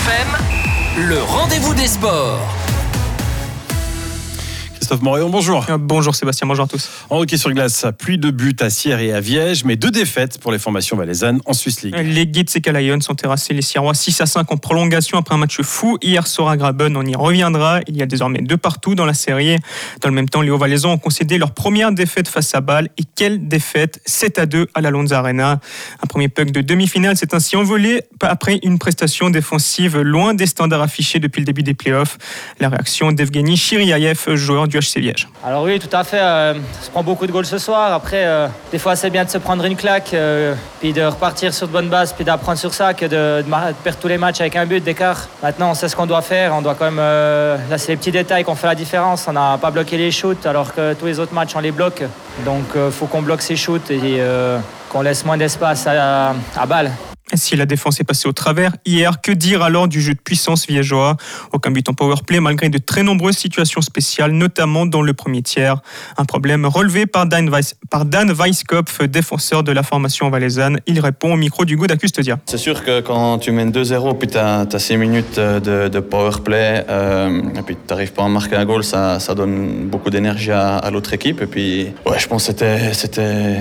FM, le rendez-vous des sports. Christophe Moréon, bonjour. Euh, bonjour Sébastien, bonjour à tous. En hockey sur glace, pluie de buts à Sierre et à Viège, mais deux défaites pour les formations valaisannes en Swiss League. Les Gitseka Lions ont terrassé les Sierrois 6 à 5 en prolongation après un match fou hier soir à Graben. On y reviendra. Il y a désormais deux partout dans la série. Dans le même temps, les Hauts-Valaisans ont concédé leur première défaite face à Bâle. Et quelle défaite? 7 à 2 à la Lonza Arena. Un premier puck de demi-finale s'est ainsi envolé après une prestation défensive loin des standards affichés depuis le début des playoffs. La réaction d'Evgeny Chiriayev, joueur du Alors oui, tout à fait. Euh, on se prend beaucoup de goals ce soir. Après, euh, des fois, c'est bien de se prendre une claque, euh, puis de repartir sur de bonnes bases, puis d'apprendre sur ça, que de, perdre tous les matchs avec un but d'écart. Maintenant, on sait ce qu'on doit faire. On doit quand même. là, c'est les petits détails qu'on fait la différence. On n'a pas bloqué les shoots, alors que tous les autres matchs, on les bloque. Donc, il faut qu'on bloque ces shoots et qu'on laisse moins d'espace à, à balle. Si la défense est passée au travers hier, que dire alors du jeu de puissance viégeois Aucun but en powerplay malgré de très nombreuses situations spéciales, notamment dans le premier tiers. Un problème relevé par Dan, Weiss, Weisskopf, défenseur de la formation valaisanne. Il répond au micro du Gouda Custodia. C'est sûr que quand tu mènes 2-0, puis tu as, 6 minutes de, de powerplay, euh, et puis tu n'arrives pas à marquer un goal, ça, ça donne beaucoup d'énergie à, l'autre équipe. Et puis, ouais, je pense que c'était, c'était,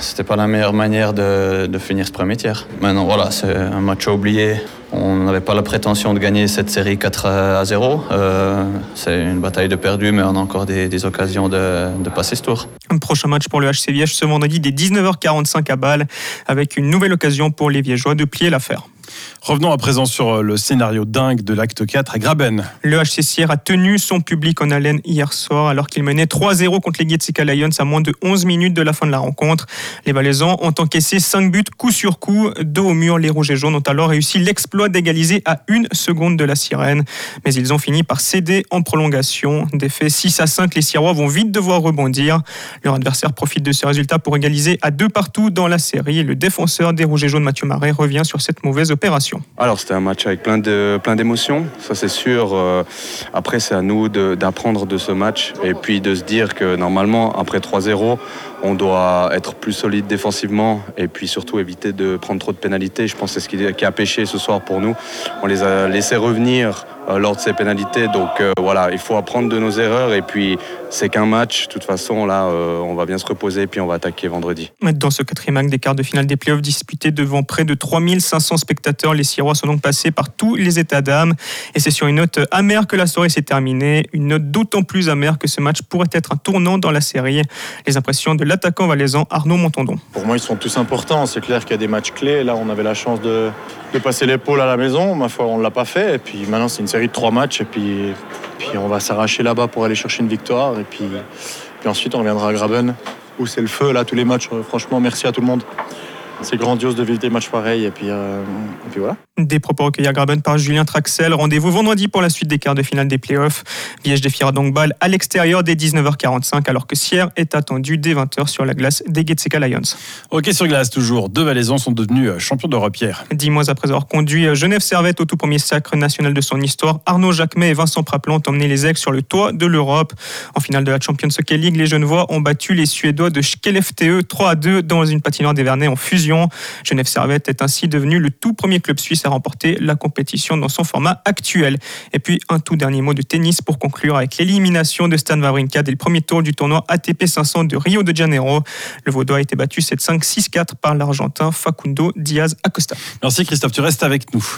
c'était pas la meilleure manière de, de finir ce premier tiers. Maintenant, voilà, c'est un match à oublier. On n'avait pas la prétention de gagner cette série 4 à 0. Euh, c'est une bataille de perdu, mais on a encore des, occasions de, passer ce tour. Un prochain match pour le HC Viège ce vendredi dès 19h45 à Bâle, avec une nouvelle occasion pour les Viégeois de plier l'affaire. Revenons à présent sur euh, le scénario dingue de l'acte 4 à Graben. Le HCCR a tenu son public en haleine hier soir alors qu'il menait 3-0 contre les Getsika Lions à moins de 11 minutes de la fin de la rencontre. Les Valaisans ont encaissé 5 buts coup sur coup. Dos au mur, les Rouges et Jaunes ont alors réussi l'exploit d'égaliser à une seconde de la sirène. Mais ils ont fini par céder en prolongation. Défait 6 à 5, les Sirois vont vite devoir rebondir. Leur adversaire profite de ce résultat pour égaliser à deux partout dans la série. Le défenseur des Rouges et Jaunes, Mathieu Marais, revient sur cette mauvaise opération Alors c'était un match avec plein d'émotions, ça c'est sûr. Euh, après c'est à nous d'apprendre de, ce match et puis de se dire que normalement après 3-0 on doit être plus solide défensivement et puis surtout éviter de prendre trop de pénalités. Je pense que c'est ce qui a pêché ce soir pour nous. On les a laissés revenir lors de ces pénalités. Donc euh, voilà, il faut apprendre de nos erreurs et puis c'est qu'un match. De toute façon, là, euh, on va bien se reposer et puis on va attaquer vendredi. Dans ce quatrième acte des quarts de finale des playoffs disputés devant près de 3500 spectateurs, les Sirois sont donc passés par tous les états d'âme. Et c'est sur une note amère que la soirée s'est terminée. Une note d'autant plus amère que ce match pourrait être un tournant dans la série. Les impressions de l'attaquant valaisan Arnaud Montandon. Pour moi, ils sont tous importants. C'est clair qu'il y a des matchs clés. Là, on avait la chance de, de passer l'épaule à la maison. Ma foi, on ne l'a pas fait. Et puis maintenant, c'est une série de trois matchs et puis, on va s'arracher là-bas pour aller chercher une victoire. Et puis, puis ensuite, on reviendra à Graben où c'est le feu. Là, tous les matchs, franchement, merci à tout le monde c'est grandiose de vivre des matchs pareils. Et puis, euh, et puis voilà. Des propos recueillis à Graben par Julien Traxel. Rendez-vous vendredi pour la suite des quarts de finale des playoffs. Liège défiera donc balle à l'extérieur dès 19h45, alors que Sierre est attendu dès 20h sur la glace des Getseka Lions. Ok, sur glace, toujours. Deux Valaisans sont devenus euh, champions d'Europe hier. Dix mois après avoir conduit euh, Genève Servette au tout premier sacre national de son histoire, Arnaud Jacquemet et Vincent Praplan ont emmené les ex sur le toit de l'Europe. En finale de la Champions Hockey League, les Genevois ont battu les Suédois de Skellefteå 3 à 2 dans une patinoire des Vernets en fusion. Genève Servette est ainsi devenu le tout premier club suisse à remporter la compétition dans son format actuel. Et puis un tout dernier mot de tennis pour conclure avec l'élimination de Stan Wawrinka dès le premier tour du tournoi ATP 500 de Rio de Janeiro. Le Vaudois a été battu 7-5, 6-4 par l'Argentin Facundo Diaz Acosta. Merci Christophe, tu restes avec nous.